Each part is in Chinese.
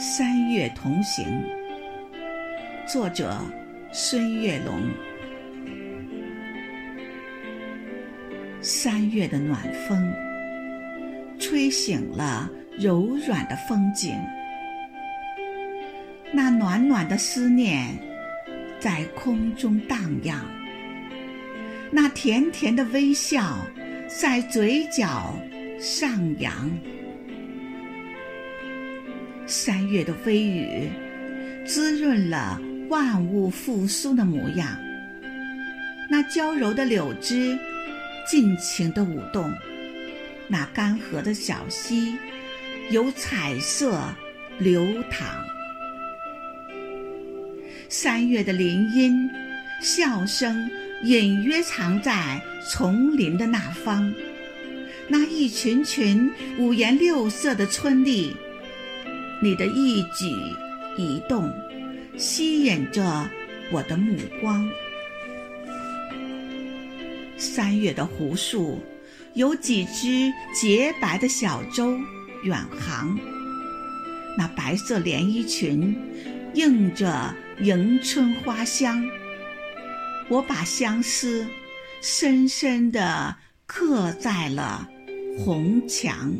三月同行，作者孙月龙。三月的暖风，吹醒了柔软的风景，那暖暖的思念在空中荡漾，那甜甜的微笑在嘴角上扬。三月的微雨，滋润了万物复苏的模样。那娇柔的柳枝，尽情的舞动；那干涸的小溪，有彩色流淌。三月的林荫，笑声隐约藏在丛林的那方。那一群群五颜六色的春丽。你的一举一动，吸引着我的目光。三月的湖树，有几只洁白的小舟远航。那白色连衣裙，映着迎春花香。我把相思，深深地刻在了红墙。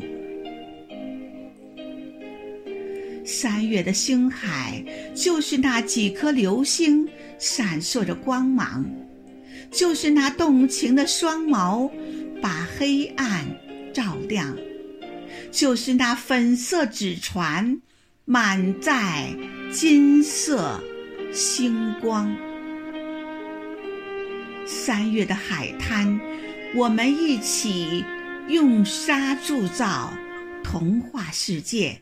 三月的星海，就是那几颗流星闪烁着光芒，就是那动情的双眸，把黑暗照亮，就是那粉色纸船，满载金色星光。三月的海滩，我们一起用沙铸造童话世界。